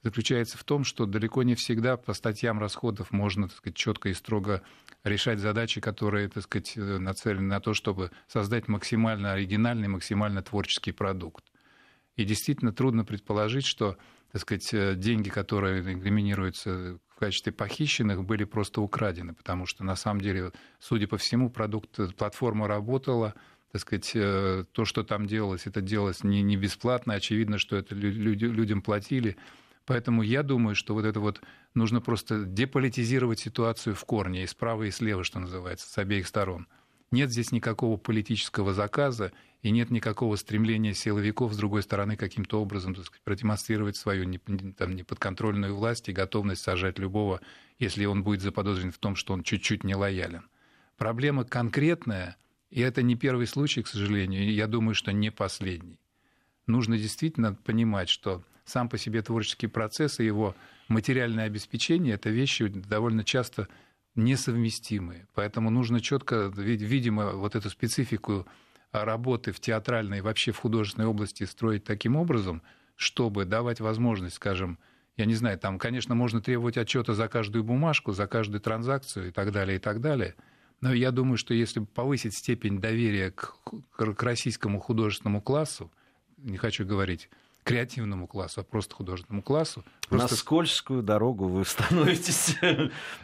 заключается в том, что далеко не всегда по статьям расходов можно, так сказать, четко и строго решать задачи, которые, так сказать, э, нацелены на то, чтобы создать максимально оригинальный, максимально творческий продукт. И действительно трудно предположить, что, так сказать, э, деньги, которые инкриминируются в качестве похищенных, были просто украдены, потому что, на самом деле, судя по всему, продукт, э, платформа работала, так сказать, то, что там делалось, это делалось не, не бесплатно, очевидно, что это люди, людям платили, Поэтому я думаю, что вот это вот нужно просто деполитизировать ситуацию в корне, и справа, и слева, что называется, с обеих сторон. Нет здесь никакого политического заказа, и нет никакого стремления силовиков, с другой стороны, каким-то образом так сказать, продемонстрировать свою там, неподконтрольную власть и готовность сажать любого, если он будет заподозрен в том, что он чуть-чуть не лоялен. Проблема конкретная, и это не первый случай, к сожалению, и я думаю, что не последний. Нужно действительно понимать, что сам по себе творческий процесс и его материальное обеспечение – это вещи довольно часто несовместимые. Поэтому нужно четко, видимо, вот эту специфику работы в театральной и вообще в художественной области строить таким образом, чтобы давать возможность, скажем, я не знаю, там, конечно, можно требовать отчета за каждую бумажку, за каждую транзакцию и так далее, и так далее. Но я думаю, что если повысить степень доверия к, к российскому художественному классу, не хочу говорить креативному классу, а просто художественному классу. Просто... На скользкую дорогу вы становитесь.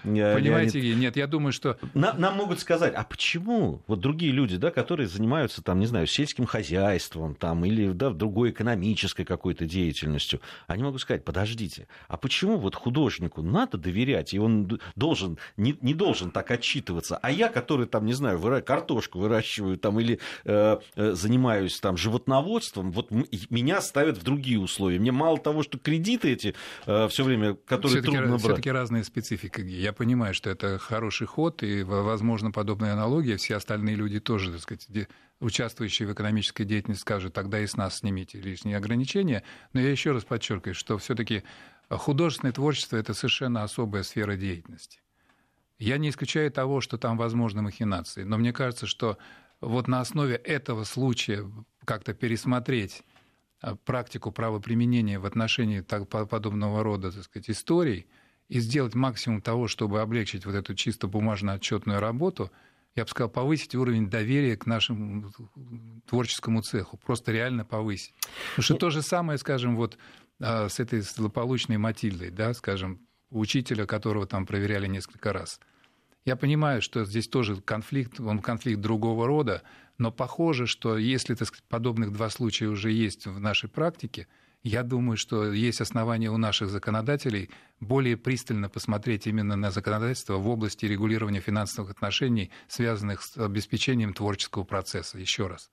Понимаете, Леонид... нет, я думаю, что... Нам, нам могут сказать, а почему вот другие люди, да, которые занимаются, там, не знаю, сельским хозяйством там, или да, другой экономической какой-то деятельностью, они могут сказать, подождите, а почему вот художнику надо доверять, и он должен, не, не должен так отчитываться, а я, который, там, не знаю, выра... картошку выращиваю там, или э, э, занимаюсь там, животноводством, вот меня ставят в другие условия. Мне мало того, что кредиты эти э, все время, которые всё-таки, трудно брать. Все-таки разная специфика. Я понимаю, что это хороший ход, и, возможно, подобная аналогия. Все остальные люди тоже, так сказать, участвующие в экономической деятельности скажут, тогда и с нас снимите лишние ограничения. Но я еще раз подчеркиваю, что все-таки художественное творчество это совершенно особая сфера деятельности. Я не исключаю того, что там возможны махинации, но мне кажется, что вот на основе этого случая как-то пересмотреть практику правоприменения в отношении так, подобного рода так сказать, историй и сделать максимум того, чтобы облегчить вот эту чисто бумажно-отчетную работу, я бы сказал, повысить уровень доверия к нашему творческому цеху, просто реально повысить. Потому что ну то же самое, скажем, вот а, с этой злополучной Матильдой, да, скажем, учителя, которого там проверяли несколько раз. Я понимаю, что здесь тоже конфликт, он конфликт другого рода, но похоже, что если так сказать, подобных два случая уже есть в нашей практике, я думаю, что есть основания у наших законодателей более пристально посмотреть именно на законодательство в области регулирования финансовых отношений, связанных с обеспечением творческого процесса. Еще раз.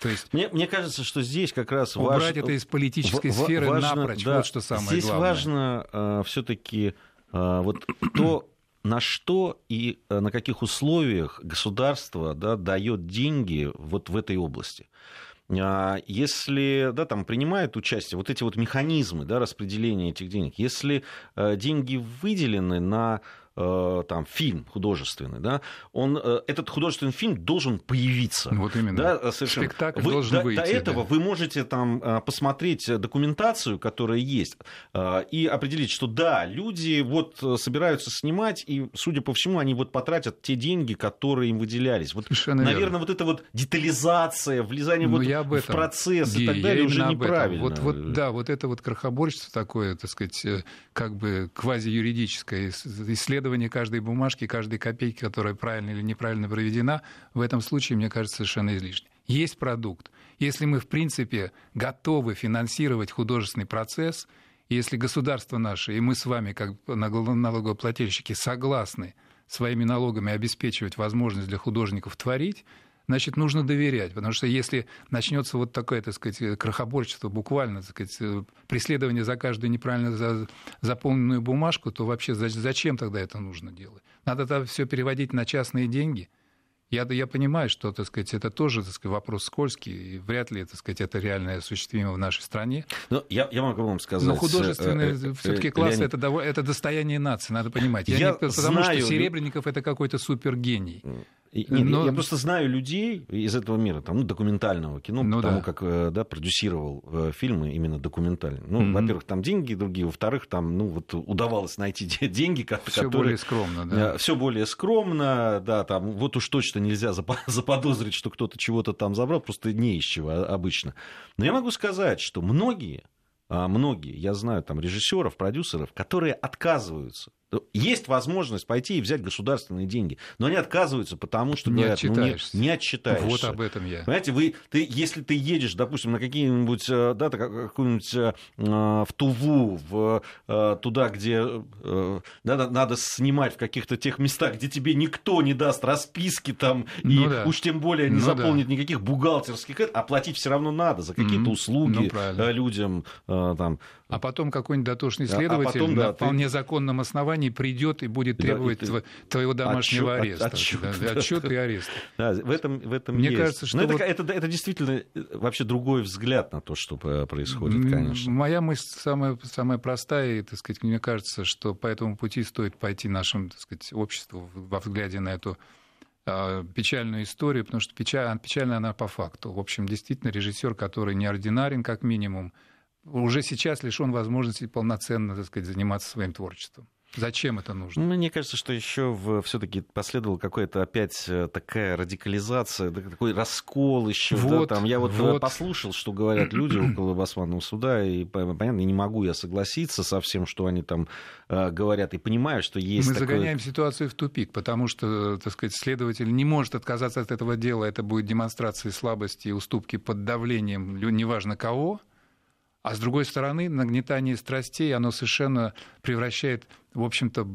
То есть мне, мне кажется, что здесь как раз убрать важ... это из политической в, сферы важно, напрочь. Да, вот что самое здесь главное. важно э, все-таки э, вот [clears throat] то на что и э, на каких условиях государство да, дает деньги вот в этой области. А, если да, там принимает участие вот эти вот механизмы да, распределения этих денег, если э, деньги выделены на там, фильм художественный, да, он, э, этот художественный фильм должен появиться. Вот именно. Да, совершенно. Спектакль вы, должен до, выйти. До этого да. вы можете там э, посмотреть документацию, которая есть, и определить, что да, люди вот собираются снимать, и, судя по всему, они вот потратят те деньги, которые им выделялись. Вот, Совершенно наверное, верно. вот эта вот детализация, влезание вот я об этом, в процесс Ги, и так далее уже неправильно. Вот, вот, да, вот это вот крохоборчество такое, так сказать, как бы квазиюридическое исследование исследование каждой бумажки, каждой копейки, которая правильно или неправильно проведена, в этом случае, мне кажется, совершенно излишне. Есть продукт. Если мы, в принципе, готовы финансировать художественный процесс, если государство наше и мы с вами, как налогоплательщики, согласны своими налогами обеспечивать возможность для художников творить, значит, нужно доверять. Потому что если начнется вот такое, так сказать, крохоборчество, буквально, так сказать, э, преследование за каждую неправильно заполненную бумажку, то вообще зачем тогда это нужно делать? Надо это все переводить на частные деньги. Я, я понимаю, что так сказать, это тоже так сказать, вопрос скользкий, и вряд ли так сказать, это реально осуществимо в нашей стране. Но я, я могу вам сказать... Но художественные э, э, все-таки классы это, это достояние нации, надо понимать. Я, я не, потому знаю... что Серебренников это какой-то супергений. И, Но... Я просто знаю людей из этого мира, там, ну, документального кино, ну, потому да. как э, да, продюсировал э, фильмы именно документальные. Ну, mm-hmm. во-первых, там деньги другие, во-вторых, там, ну, вот удавалось найти деньги, которые... Все более скромно, да. Все более скромно, да, там, вот уж точно нельзя [laughs] заподозрить, что кто-то чего-то там забрал, просто не из чего а, обычно. Но я могу сказать, что многие, а, многие, я знаю там режиссеров, продюсеров, которые отказываются есть возможность пойти и взять государственные деньги, но они отказываются, потому что не говорят, ну, не, не отчитаешься. Вот об этом я. Понимаете, вы, ты, если ты едешь, допустим, на какие-нибудь, э, да, какую-нибудь э, в Туву, в, э, туда, где да, надо снимать в каких-то тех местах, где тебе никто не даст расписки там, ну, и да. уж тем более не ну, заполнит да. никаких бухгалтерских, оплатить все равно надо за какие-то mm-hmm. услуги ну, людям. Там. А потом какой-нибудь дотошный следователь а потом, да, на вполне ты... законном основании основании придет и будет требовать да, ты... твоего домашнего отчет, ареста. Отчет, да, отчет и арест. Да, в этом, в этом Мне есть. кажется, что... Но вот... это, это, это действительно э, вообще другой взгляд на то, что происходит, конечно. Моя мысль самая, самая простая, и, так сказать, мне кажется, что по этому пути стоит пойти нашему так сказать, обществу во взгляде на эту а, печальную историю, потому что печаль, печальная она по факту. В общем, действительно, режиссер, который неординарен, как минимум, уже сейчас лишен возможности полноценно так сказать, заниматься своим творчеством. Зачем это нужно? Мне кажется, что еще все-таки последовала какая-то опять э, такая радикализация, такой раскол еще. Вот, да, там. Я вот, э, вот послушал, что говорят люди [clears throat] около Басманного суда, и понятно, не могу я согласиться со всем, что они там э, говорят, и понимаю, что есть. Мы такое... загоняем ситуацию в тупик, потому что, так сказать, следователь не может отказаться от этого дела. Это будет демонстрацией слабости и уступки под давлением, неважно кого. А с другой стороны, нагнетание страстей, оно совершенно превращает, в общем-то,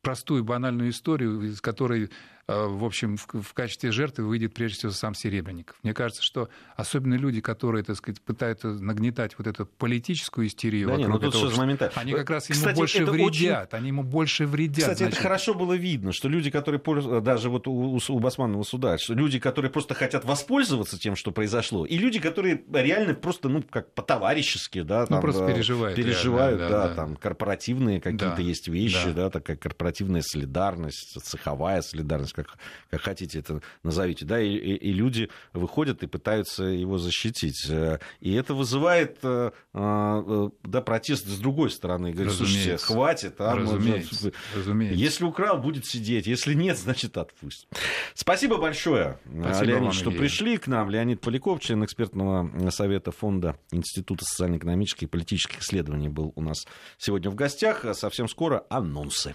простую банальную историю, из которой в общем, в качестве жертвы выйдет прежде всего сам Серебренников. Мне кажется, что особенно люди, которые, так сказать, пытаются нагнетать вот эту политическую истерию, да нет, ну, этого, что моментально. они как раз ему Кстати, больше вредят, очень... они ему больше вредят. Кстати, значит. это хорошо было видно, что люди, которые даже вот у, у Басманного суда, что люди, которые просто хотят воспользоваться тем, что произошло, и люди, которые реально просто, ну, как по-товарищески, да, ну, там, ну, просто переживают. Переживают, реально, да, да, да, там, корпоративные какие-то да, есть вещи, да. да, такая корпоративная солидарность, цеховая солидарность, как, как хотите это назовите, да, и, и, и люди выходят и пытаются его защитить. Э, и это вызывает э, э, да, протест с другой стороны. Говорит, слушайте, хватит. А, разумеется, разумеется. Если украл, будет сидеть. Если нет, значит отпусть. Спасибо большое, Спасибо Леонид, вам, что Илья. пришли к нам. Леонид Поляков, член экспертного совета фонда Института социально-экономических и политических исследований был у нас сегодня в гостях. Совсем скоро анонсы.